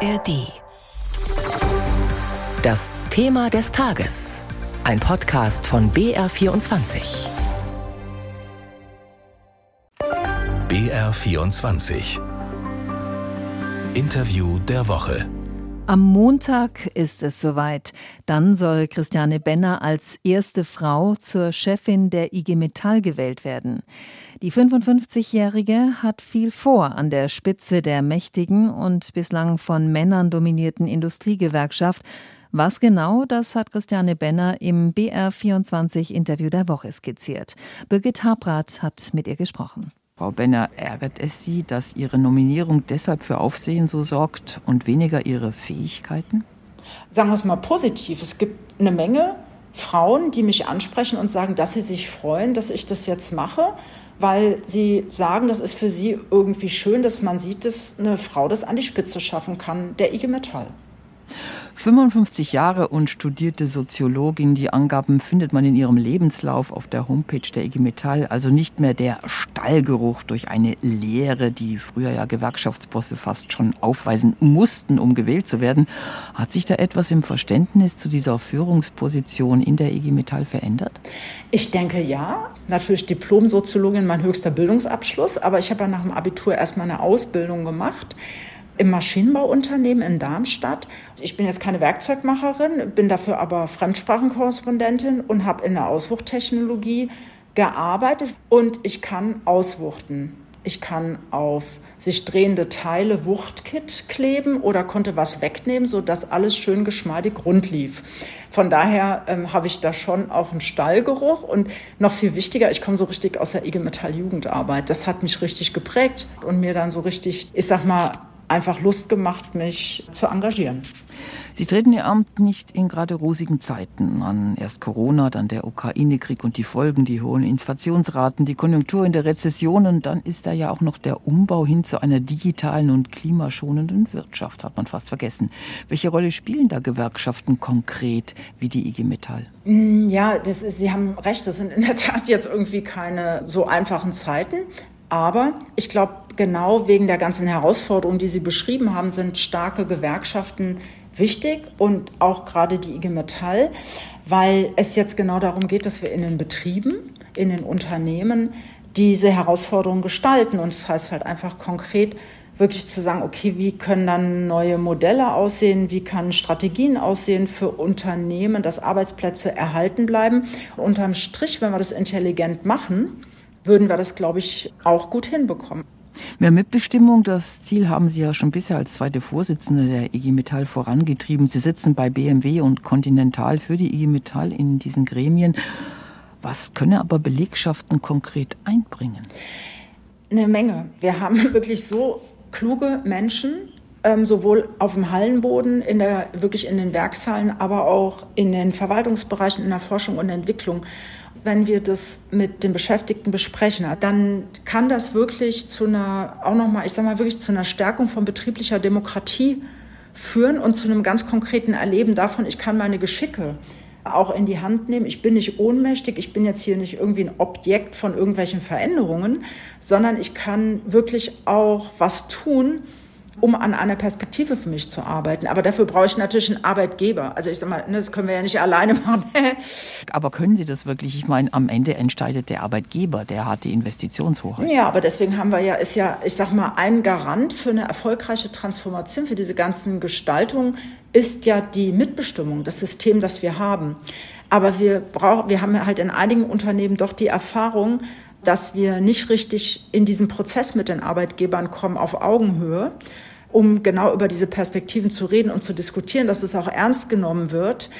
ARD. Das Thema des Tages. Ein Podcast von BR24. BR24. Interview der Woche. Am Montag ist es soweit. Dann soll Christiane Benner als erste Frau zur Chefin der IG Metall gewählt werden. Die 55-Jährige hat viel vor an der Spitze der mächtigen und bislang von Männern dominierten Industriegewerkschaft. Was genau, das hat Christiane Benner im BR24 Interview der Woche skizziert. Birgit Habrath hat mit ihr gesprochen. Frau Benner, ärgert es Sie, dass Ihre Nominierung deshalb für Aufsehen so sorgt und weniger Ihre Fähigkeiten? Sagen wir es mal positiv. Es gibt eine Menge Frauen, die mich ansprechen und sagen, dass sie sich freuen, dass ich das jetzt mache, weil sie sagen, das ist für sie irgendwie schön, dass man sieht, dass eine Frau das an die Spitze schaffen kann, der IG Metall. 55 Jahre und studierte Soziologin. Die Angaben findet man in ihrem Lebenslauf auf der Homepage der IG Metall. Also nicht mehr der Stallgeruch durch eine Lehre, die früher ja Gewerkschaftsbosse fast schon aufweisen mussten, um gewählt zu werden. Hat sich da etwas im Verständnis zu dieser Führungsposition in der IG Metall verändert? Ich denke ja. Natürlich Diplom-Soziologin, mein höchster Bildungsabschluss. Aber ich habe ja nach dem Abitur erstmal eine Ausbildung gemacht im Maschinenbauunternehmen in Darmstadt. Ich bin jetzt keine Werkzeugmacherin, bin dafür aber Fremdsprachenkorrespondentin und habe in der Auswuchttechnologie gearbeitet und ich kann auswuchten. Ich kann auf sich drehende Teile Wuchtkit kleben oder konnte was wegnehmen, sodass alles schön geschmeidig rund lief. Von daher ähm, habe ich da schon auch einen Stallgeruch und noch viel wichtiger, ich komme so richtig aus der IG Metall Jugendarbeit. Das hat mich richtig geprägt und mir dann so richtig, ich sag mal, einfach Lust gemacht, mich zu engagieren. Sie treten Ihr Amt nicht in gerade rosigen Zeiten an. Erst Corona, dann der Ukraine-Krieg und die Folgen, die hohen Inflationsraten, die Konjunktur in der Rezession und dann ist da ja auch noch der Umbau hin zu einer digitalen und klimaschonenden Wirtschaft, hat man fast vergessen. Welche Rolle spielen da Gewerkschaften konkret wie die IG Metall? Mm, ja, das ist, Sie haben recht, das sind in der Tat jetzt irgendwie keine so einfachen Zeiten. Aber ich glaube, genau wegen der ganzen Herausforderungen, die Sie beschrieben haben, sind starke Gewerkschaften wichtig und auch gerade die IG Metall, weil es jetzt genau darum geht, dass wir in den Betrieben, in den Unternehmen diese Herausforderungen gestalten. Und das heißt halt einfach konkret, wirklich zu sagen, okay, wie können dann neue Modelle aussehen, wie kann Strategien aussehen für Unternehmen, dass Arbeitsplätze erhalten bleiben. unterm Strich, wenn wir das intelligent machen, würden wir das, glaube ich, auch gut hinbekommen. Mehr Mitbestimmung, das Ziel haben Sie ja schon bisher als zweite Vorsitzende der IG Metall vorangetrieben. Sie sitzen bei BMW und Continental für die IG Metall in diesen Gremien. Was können aber Belegschaften konkret einbringen? Eine Menge. Wir haben wirklich so kluge Menschen, ähm, sowohl auf dem Hallenboden, in der, wirklich in den Werkshallen, aber auch in den Verwaltungsbereichen, in der Forschung und Entwicklung wenn wir das mit den Beschäftigten besprechen, dann kann das wirklich zu einer, auch nochmal, ich sage mal wirklich zu einer Stärkung von betrieblicher Demokratie führen und zu einem ganz konkreten Erleben davon, ich kann meine Geschicke auch in die Hand nehmen. Ich bin nicht ohnmächtig, ich bin jetzt hier nicht irgendwie ein Objekt von irgendwelchen Veränderungen, sondern ich kann wirklich auch was tun, um an einer Perspektive für mich zu arbeiten. Aber dafür brauche ich natürlich einen Arbeitgeber. Also ich sage mal, ne, das können wir ja nicht alleine machen. aber können Sie das wirklich? Ich meine, am Ende entscheidet der Arbeitgeber, der hat die Investitionshoheit. Ja, aber deswegen haben wir ja, ist ja, ich sag mal, ein Garant für eine erfolgreiche Transformation, für diese ganzen Gestaltungen, ist ja die Mitbestimmung, das System, das wir haben. Aber wir brauchen, wir haben halt in einigen Unternehmen doch die Erfahrung, dass wir nicht richtig in diesen Prozess mit den Arbeitgebern kommen auf Augenhöhe, um genau über diese Perspektiven zu reden und zu diskutieren, dass es auch ernst genommen wird.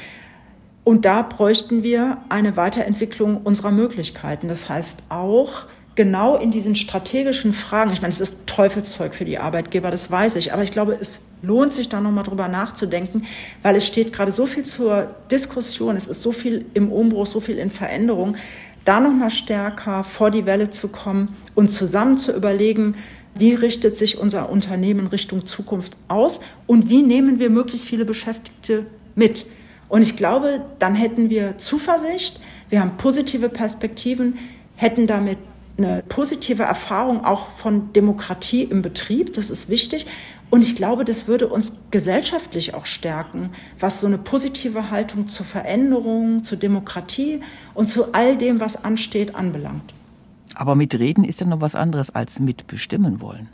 Und da bräuchten wir eine Weiterentwicklung unserer Möglichkeiten. Das heißt auch, genau in diesen strategischen Fragen, ich meine, es ist Teufelszeug für die Arbeitgeber, das weiß ich, aber ich glaube, es lohnt sich da nochmal drüber nachzudenken, weil es steht gerade so viel zur Diskussion, es ist so viel im Umbruch, so viel in Veränderung, da nochmal stärker vor die Welle zu kommen und zusammen zu überlegen, wie richtet sich unser Unternehmen Richtung Zukunft aus und wie nehmen wir möglichst viele Beschäftigte mit. Und ich glaube, dann hätten wir Zuversicht, wir haben positive Perspektiven, hätten damit eine positive Erfahrung auch von Demokratie im Betrieb, das ist wichtig. Und ich glaube, das würde uns gesellschaftlich auch stärken, was so eine positive Haltung zur Veränderung, zur Demokratie und zu all dem, was ansteht, anbelangt. Aber mitreden ist ja noch was anderes als mitbestimmen wollen.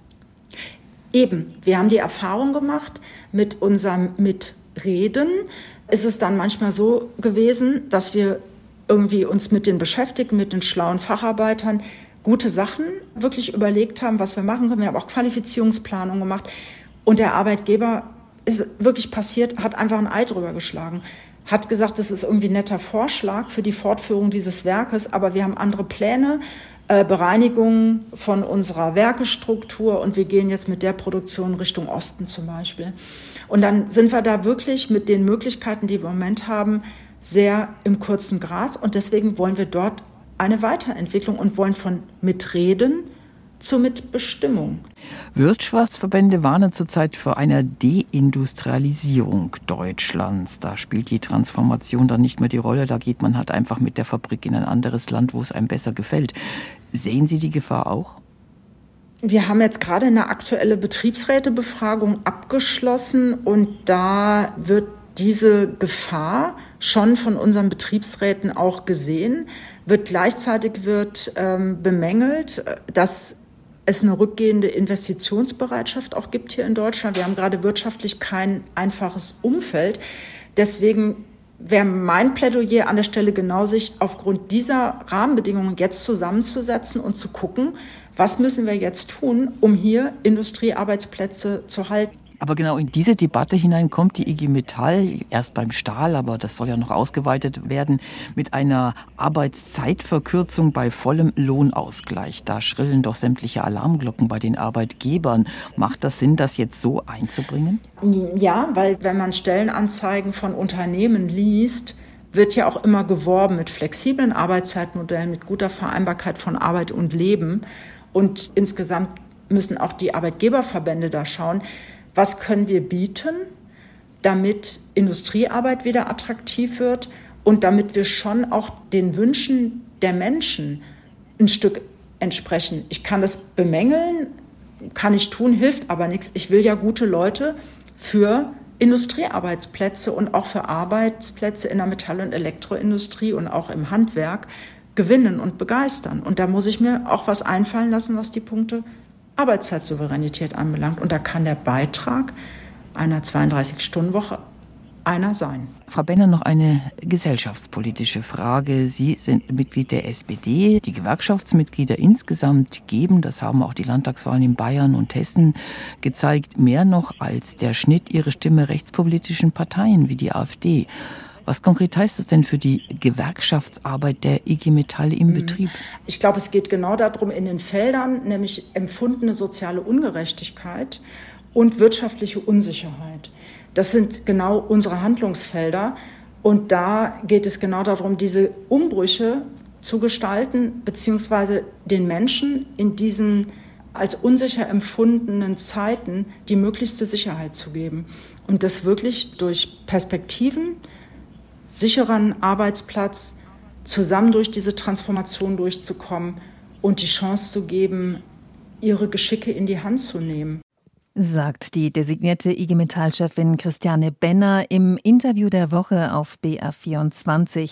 Eben, wir haben die Erfahrung gemacht, mit unserem Mitreden ist es dann manchmal so gewesen, dass wir irgendwie uns mit den Beschäftigten, mit den schlauen Facharbeitern gute Sachen wirklich überlegt haben, was wir machen können. Wir haben auch Qualifizierungsplanung gemacht. Und der Arbeitgeber ist wirklich passiert, hat einfach ein Ei drüber geschlagen. Hat gesagt, das ist irgendwie ein netter Vorschlag für die Fortführung dieses Werkes, aber wir haben andere Pläne, äh, Bereinigung von unserer Werkestruktur und wir gehen jetzt mit der Produktion Richtung Osten zum Beispiel. Und dann sind wir da wirklich mit den Möglichkeiten, die wir im Moment haben, sehr im kurzen Gras und deswegen wollen wir dort eine Weiterentwicklung und wollen von Mitreden zur Mitbestimmung. Wirtschaftsverbände warnen zurzeit vor einer Deindustrialisierung Deutschlands. Da spielt die Transformation dann nicht mehr die Rolle. Da geht man halt einfach mit der Fabrik in ein anderes Land, wo es einem besser gefällt. Sehen Sie die Gefahr auch? Wir haben jetzt gerade eine aktuelle Betriebsrätebefragung abgeschlossen und da wird diese Gefahr schon von unseren Betriebsräten auch gesehen, wird gleichzeitig wird ähm, bemängelt, äh, dass es eine rückgehende Investitionsbereitschaft auch gibt hier in Deutschland. Wir haben gerade wirtschaftlich kein einfaches Umfeld. Deswegen wäre mein Plädoyer an der Stelle genau, sich aufgrund dieser Rahmenbedingungen jetzt zusammenzusetzen und zu gucken, was müssen wir jetzt tun, um hier Industriearbeitsplätze zu halten. Aber genau in diese Debatte hinein kommt die IG Metall, erst beim Stahl, aber das soll ja noch ausgeweitet werden, mit einer Arbeitszeitverkürzung bei vollem Lohnausgleich. Da schrillen doch sämtliche Alarmglocken bei den Arbeitgebern. Macht das Sinn, das jetzt so einzubringen? Ja, weil wenn man Stellenanzeigen von Unternehmen liest, wird ja auch immer geworben mit flexiblen Arbeitszeitmodellen, mit guter Vereinbarkeit von Arbeit und Leben. Und insgesamt müssen auch die Arbeitgeberverbände da schauen, was können wir bieten, damit Industriearbeit wieder attraktiv wird und damit wir schon auch den Wünschen der Menschen ein Stück entsprechen. Ich kann das bemängeln, kann ich tun, hilft aber nichts. Ich will ja gute Leute für Industriearbeitsplätze und auch für Arbeitsplätze in der Metall- und Elektroindustrie und auch im Handwerk gewinnen und begeistern. Und da muss ich mir auch was einfallen lassen, was die Punkte Arbeitszeitsouveränität anbelangt. Und da kann der Beitrag einer 32-Stunden-Woche einer sein. Frau Benner, noch eine gesellschaftspolitische Frage. Sie sind Mitglied der SPD. Die Gewerkschaftsmitglieder insgesamt geben, das haben auch die Landtagswahlen in Bayern und Hessen gezeigt, mehr noch als der Schnitt ihre Stimme rechtspolitischen Parteien wie die AfD. Was konkret heißt das denn für die Gewerkschaftsarbeit der IG Metall im mhm. Betrieb? Ich glaube, es geht genau darum, in den Feldern, nämlich empfundene soziale Ungerechtigkeit und wirtschaftliche Unsicherheit. Das sind genau unsere Handlungsfelder. Und da geht es genau darum, diese Umbrüche zu gestalten, beziehungsweise den Menschen in diesen als unsicher empfundenen Zeiten die möglichste Sicherheit zu geben. Und das wirklich durch Perspektiven, sicheren Arbeitsplatz, zusammen durch diese Transformation durchzukommen und die Chance zu geben, ihre Geschicke in die Hand zu nehmen. Sagt die designierte IG Metall-Chefin Christiane Benner im Interview der Woche auf BR24.